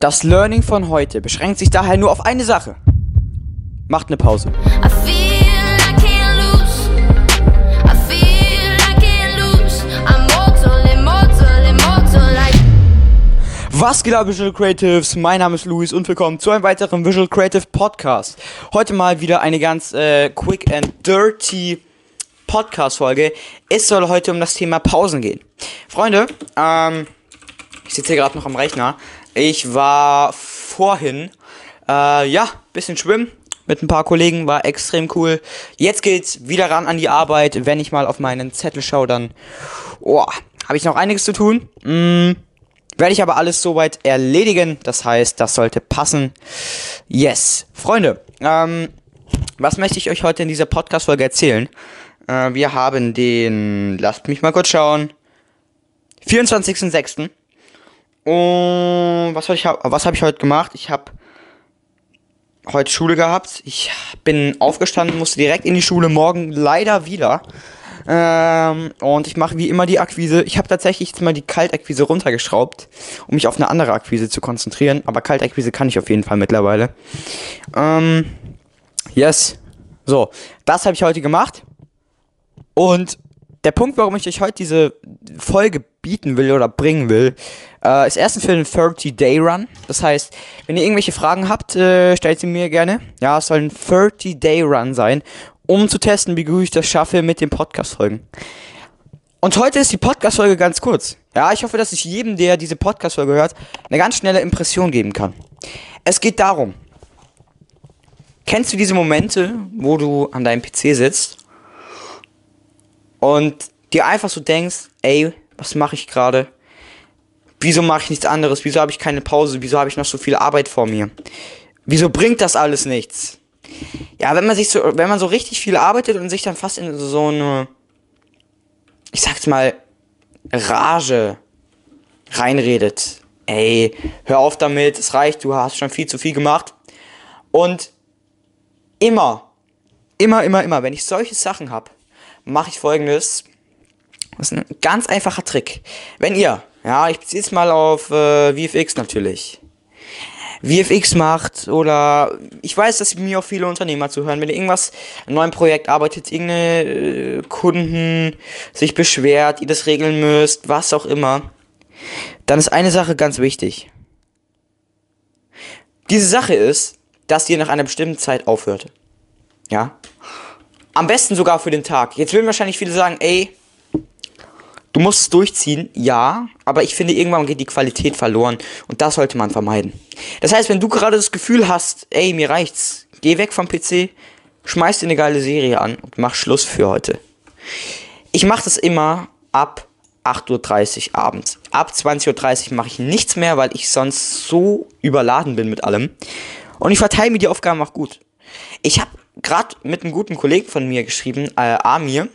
Das Learning von heute beschränkt sich daher nur auf eine Sache. Macht eine Pause. Was geht ab, Visual Creatives? Mein Name ist Luis und willkommen zu einem weiteren Visual Creative Podcast. Heute mal wieder eine ganz äh, quick and dirty Podcast-Folge. Es soll heute um das Thema Pausen gehen. Freunde, ähm, ich sitze hier gerade noch am Rechner. Ich war vorhin, äh, ja, bisschen schwimmen mit ein paar Kollegen, war extrem cool. Jetzt geht's wieder ran an die Arbeit. Wenn ich mal auf meinen Zettel schaue, dann, oh, habe ich noch einiges zu tun. Mm, werde ich aber alles soweit erledigen. Das heißt, das sollte passen. Yes. Freunde, ähm, was möchte ich euch heute in dieser Podcast-Folge erzählen? Äh, wir haben den, lasst mich mal kurz schauen, 24.06. Und was habe ich, was hab ich heute gemacht? Ich habe heute Schule gehabt. Ich bin aufgestanden, musste direkt in die Schule, morgen leider wieder. Ähm, und ich mache wie immer die Akquise. Ich habe tatsächlich jetzt mal die Kaltakquise runtergeschraubt, um mich auf eine andere Akquise zu konzentrieren. Aber Kaltakquise kann ich auf jeden Fall mittlerweile. Ähm, yes. So, das habe ich heute gemacht. Und der Punkt, warum ich euch heute diese Folge bieten will oder bringen will, äh, ist erstens für den 30-Day-Run. Das heißt, wenn ihr irgendwelche Fragen habt, äh, stellt sie mir gerne. Ja, es soll ein 30-Day-Run sein, um zu testen, wie gut ich das schaffe mit den Podcast-Folgen. Und heute ist die Podcast-Folge ganz kurz. Ja, ich hoffe, dass ich jedem, der diese Podcast-Folge hört, eine ganz schnelle Impression geben kann. Es geht darum, kennst du diese Momente, wo du an deinem PC sitzt und dir einfach so denkst, ey, was mache ich gerade? Wieso mache ich nichts anderes? Wieso habe ich keine Pause? Wieso habe ich noch so viel Arbeit vor mir? Wieso bringt das alles nichts? Ja, wenn man sich so, wenn man so richtig viel arbeitet und sich dann fast in so eine, ich sag's mal, Rage reinredet. Ey, hör auf damit, es reicht, du hast schon viel zu viel gemacht. Und immer, immer, immer, immer, wenn ich solche Sachen habe, mache ich folgendes. Das ist ein ganz einfacher Trick. Wenn ihr, ja, ich beziehe es mal auf äh, VFX natürlich. VFX macht oder ich weiß, dass mir auch viele Unternehmer zuhören, wenn ihr irgendwas, ein neues Projekt arbeitet, irgendeine äh, Kunden sich beschwert, ihr das regeln müsst, was auch immer, dann ist eine Sache ganz wichtig. Diese Sache ist, dass ihr nach einer bestimmten Zeit aufhört. Ja? Am besten sogar für den Tag. Jetzt würden wahrscheinlich viele sagen, ey, du musst es durchziehen. Ja, aber ich finde, irgendwann geht die Qualität verloren. Und das sollte man vermeiden. Das heißt, wenn du gerade das Gefühl hast, ey, mir reicht's, geh weg vom PC, schmeiß dir eine geile Serie an und mach Schluss für heute. Ich mache das immer ab 8.30 Uhr abends. Ab 20.30 Uhr mache ich nichts mehr, weil ich sonst so überladen bin mit allem. Und ich verteile mir die Aufgaben auch gut. Ich habe gerade mit einem guten Kollegen von mir geschrieben, äh, Amir.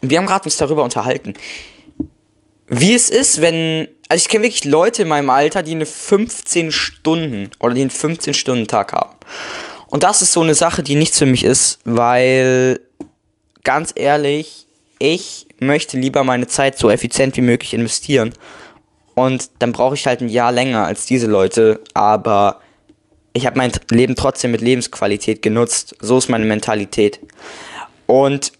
Und wir haben gerade uns darüber unterhalten. Wie es ist, wenn. Also ich kenne wirklich Leute in meinem Alter, die eine 15 Stunden oder die einen 15-Stunden-Tag haben. Und das ist so eine Sache, die nichts für mich ist, weil ganz ehrlich, ich möchte lieber meine Zeit so effizient wie möglich investieren. Und dann brauche ich halt ein Jahr länger als diese Leute, aber ich habe mein Leben trotzdem mit Lebensqualität genutzt. So ist meine Mentalität. Und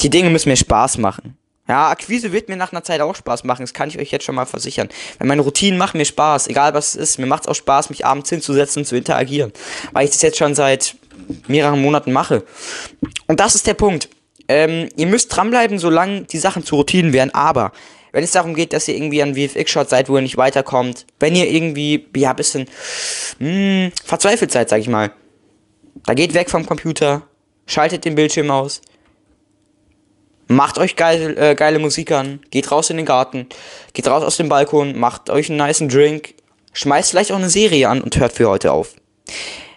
die Dinge müssen mir Spaß machen. Ja, Akquise wird mir nach einer Zeit auch Spaß machen, das kann ich euch jetzt schon mal versichern. Weil meine Routinen machen mir Spaß, egal was es ist. Mir macht es auch Spaß, mich abends hinzusetzen und zu interagieren. Weil ich das jetzt schon seit mehreren Monaten mache. Und das ist der Punkt. Ähm, ihr müsst dranbleiben, solange die Sachen zu Routinen werden, aber wenn es darum geht, dass ihr irgendwie an VFX-Shot seid, wo ihr nicht weiterkommt, wenn ihr irgendwie, ja, bisschen mh, hm, verzweifelt seid, sag ich mal, da geht weg vom Computer, schaltet den Bildschirm aus, macht euch geil, äh, geile Musik an, geht raus in den Garten, geht raus aus dem Balkon, macht euch einen niceen Drink, schmeißt vielleicht auch eine Serie an und hört für heute auf.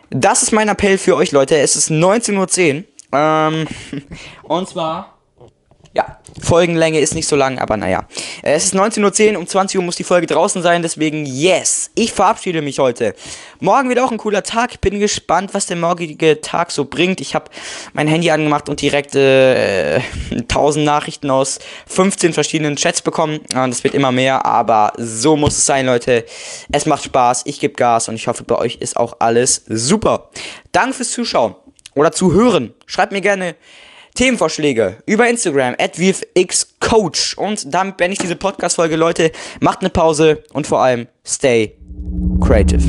Das ist mein Appell für euch, Leute. Es ist 19.10 Uhr. Ähm, und zwar ja, Folgenlänge ist nicht so lang, aber naja. Es ist 19.10 Uhr, um 20 Uhr muss die Folge draußen sein, deswegen yes, ich verabschiede mich heute. Morgen wird auch ein cooler Tag, bin gespannt, was der morgige Tag so bringt. Ich habe mein Handy angemacht und direkt äh, 1000 Nachrichten aus 15 verschiedenen Chats bekommen. Es wird immer mehr, aber so muss es sein, Leute. Es macht Spaß, ich gebe Gas und ich hoffe, bei euch ist auch alles super. Danke fürs Zuschauen oder Zuhören. Schreibt mir gerne Themenvorschläge über Instagram at VFXCoach. Und damit beende ich diese Podcast-Folge, Leute. Macht eine Pause und vor allem stay creative.